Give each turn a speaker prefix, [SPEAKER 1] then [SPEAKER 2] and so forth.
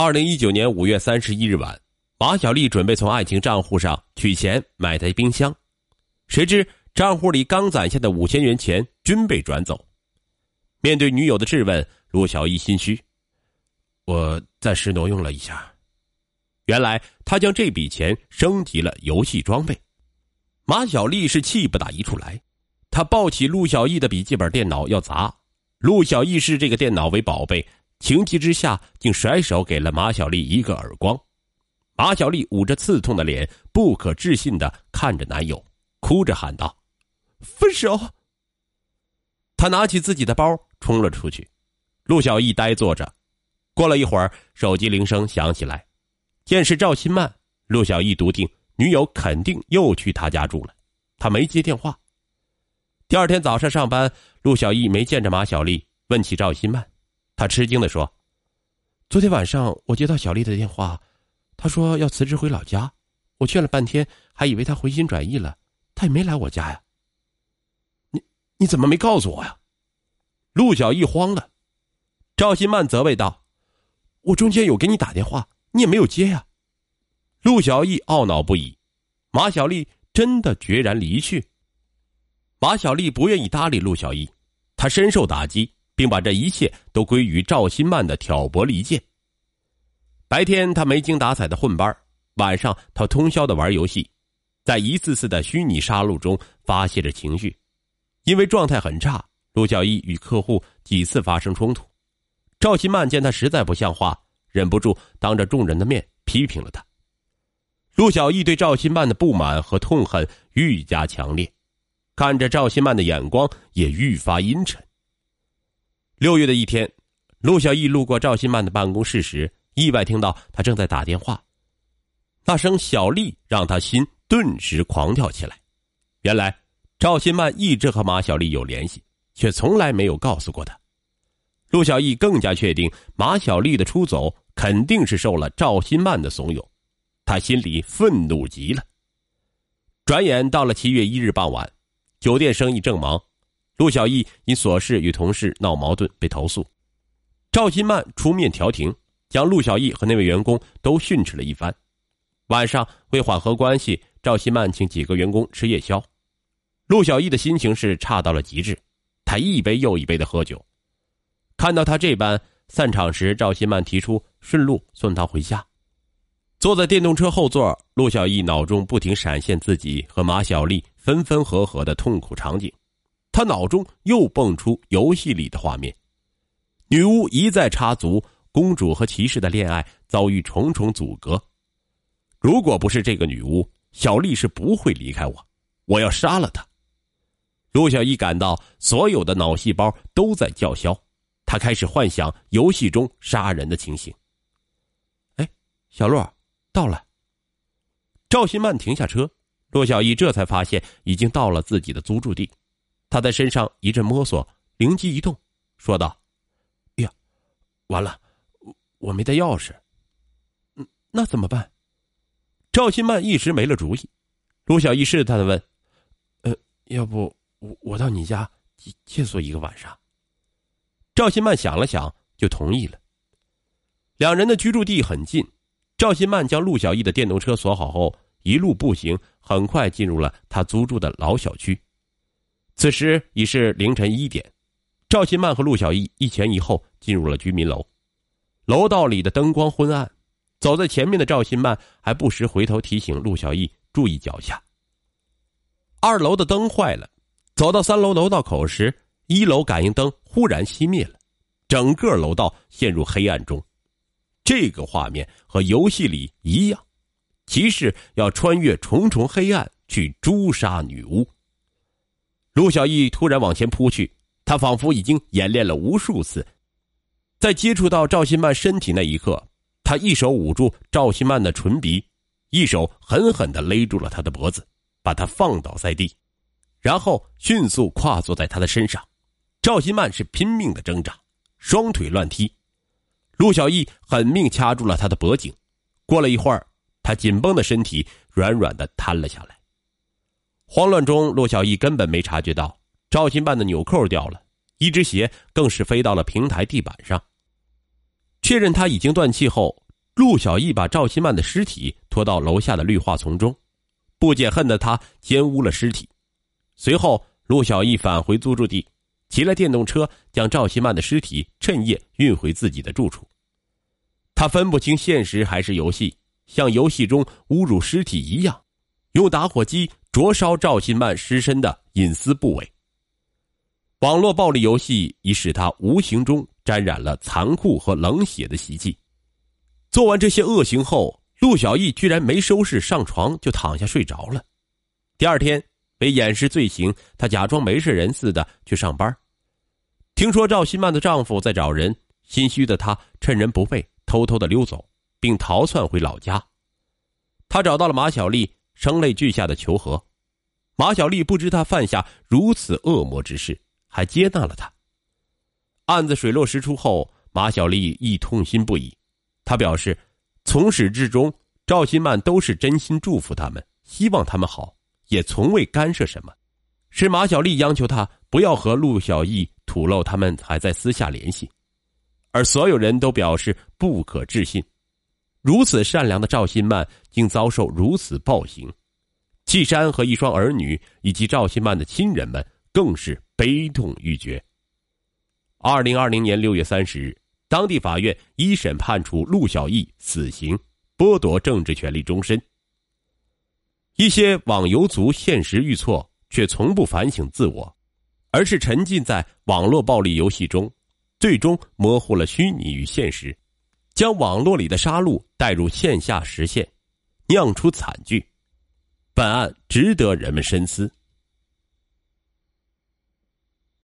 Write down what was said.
[SPEAKER 1] 二零一九年五月三十一日晚，马小丽准备从爱情账户上取钱买台冰箱，谁知账户里刚攒下的五千元钱均被转走。面对女友的质问，陆小艺心虚：“我暂时挪用了一下。”原来他将这笔钱升级了游戏装备。马小丽是气不打一处来，她抱起陆小艺的笔记本电脑要砸。陆小艺视这个电脑为宝贝，情急之下竟甩手给了马小丽一个耳光。马小丽捂着刺痛的脸，不可置信的看着男友，哭着喊道：“分手！”他拿起自己的包冲了出去。陆小艺呆坐着。过了一会儿，手机铃声响起来，见是赵新曼。陆小艺笃定。女友肯定又去他家住了，他没接电话。第二天早上上班，陆小艺没见着马小丽，问起赵新曼，他吃惊的说：“昨天晚上我接到小丽的电话，她说要辞职回老家，我劝了半天，还以为她回心转意了，她也没来我家呀。你你怎么没告诉我呀？”陆小艺慌了，赵新曼责备道：“我中间有给你打电话，你也没有接呀。”陆小艺懊恼不已，马小丽真的决然离去。马小丽不愿意搭理陆小艺，她深受打击，并把这一切都归于赵新曼的挑拨离间。白天他没精打采的混班，晚上他通宵的玩游戏，在一次次的虚拟杀戮中发泄着情绪。因为状态很差，陆小艺与客户几次发生冲突。赵新曼见他实在不像话，忍不住当着众人的面批评了他。陆小艺对赵新曼的不满和痛恨愈加强烈，看着赵新曼的眼光也愈发阴沉。六月的一天，陆小艺路过赵新曼的办公室时，意外听到他正在打电话，那声“小丽”让他心顿时狂跳起来。原来，赵新曼一直和马小丽有联系，却从来没有告诉过他。陆小艺更加确定，马小丽的出走肯定是受了赵新曼的怂恿。他心里愤怒极了。转眼到了七月一日傍晚，酒店生意正忙，陆小艺因琐事与同事闹矛盾被投诉，赵新曼出面调停，将陆小艺和那位员工都训斥了一番。晚上为缓和关系，赵新曼请几个员工吃夜宵，陆小艺的心情是差到了极致，他一杯又一杯的喝酒。看到他这般，散场时赵新曼提出顺路送他回家。坐在电动车后座，陆小艺脑中不停闪现自己和马小丽分分合合的痛苦场景，他脑中又蹦出游戏里的画面：女巫一再插足，公主和骑士的恋爱遭遇重重阻隔。如果不是这个女巫，小丽是不会离开我，我要杀了她。陆小艺感到所有的脑细胞都在叫嚣，他开始幻想游戏中杀人的情形。哎，小洛。到了。赵新曼停下车，骆小艺这才发现已经到了自己的租住地。他在身上一阵摸索，灵机一动，说道：“呀，完了，我没带钥匙。嗯，那怎么办？”赵新曼一时没了主意。陆小艺试探的问：“呃，要不我我到你家借借宿一个晚上？”赵新曼想了想，就同意了。两人的居住地很近。赵新曼将陆小艺的电动车锁好后，一路步行，很快进入了他租住的老小区。此时已是凌晨一点，赵新曼和陆小艺一前一后进入了居民楼。楼道里的灯光昏暗，走在前面的赵新曼还不时回头提醒陆小艺注意脚下。二楼的灯坏了，走到三楼楼道口时，一楼感应灯忽然熄灭了，整个楼道陷入黑暗中。这个画面和游戏里一样，骑士要穿越重重黑暗去诛杀女巫。陆小艺突然往前扑去，他仿佛已经演练了无数次，在接触到赵新曼身体那一刻，他一手捂住赵新曼的唇鼻，一手狠狠的勒住了他的脖子，把他放倒在地，然后迅速跨坐在他的身上。赵新曼是拼命的挣扎，双腿乱踢。陆小艺狠命掐住了他的脖颈，过了一会儿，他紧绷的身体软软的瘫了下来。慌乱中，陆小艺根本没察觉到赵新曼的纽扣掉了，一只鞋更是飞到了平台地板上。确认他已经断气后，陆小艺把赵新曼的尸体拖到楼下的绿化丛中，不解恨的他奸污了尸体。随后，陆小艺返回租住地，骑了电动车将赵新曼的尸体趁夜运回自己的住处。他分不清现实还是游戏，像游戏中侮辱尸体一样，用打火机灼烧赵新曼尸身的隐私部位。网络暴力游戏已使他无形中沾染了残酷和冷血的习气。做完这些恶行后，陆小艺居然没收拾上床就躺下睡着了。第二天，为掩饰罪行，他假装没事人似的去上班。听说赵新曼的丈夫在找人，心虚的她趁人不备，偷偷的溜走，并逃窜回老家。他找到了马小丽，声泪俱下的求和。马小丽不知他犯下如此恶魔之事，还接纳了他。案子水落石出后，马小丽亦痛心不已。他表示，从始至终，赵新曼都是真心祝福他们，希望他们好，也从未干涉什么。是马小丽央求他不要和陆小艺吐露他们还在私下联系，而所有人都表示不可置信。如此善良的赵新曼竟遭受如此暴行，季山和一双儿女以及赵新曼的亲人们更是悲痛欲绝。二零二零年六月三十日。当地法院一审判处陆小艺死刑，剥夺政治权利终身。一些网游族现实遇挫，却从不反省自我，而是沉浸在网络暴力游戏中，最终模糊了虚拟与现实，将网络里的杀戮带入线下实现，酿出惨剧。本案值得人们深思。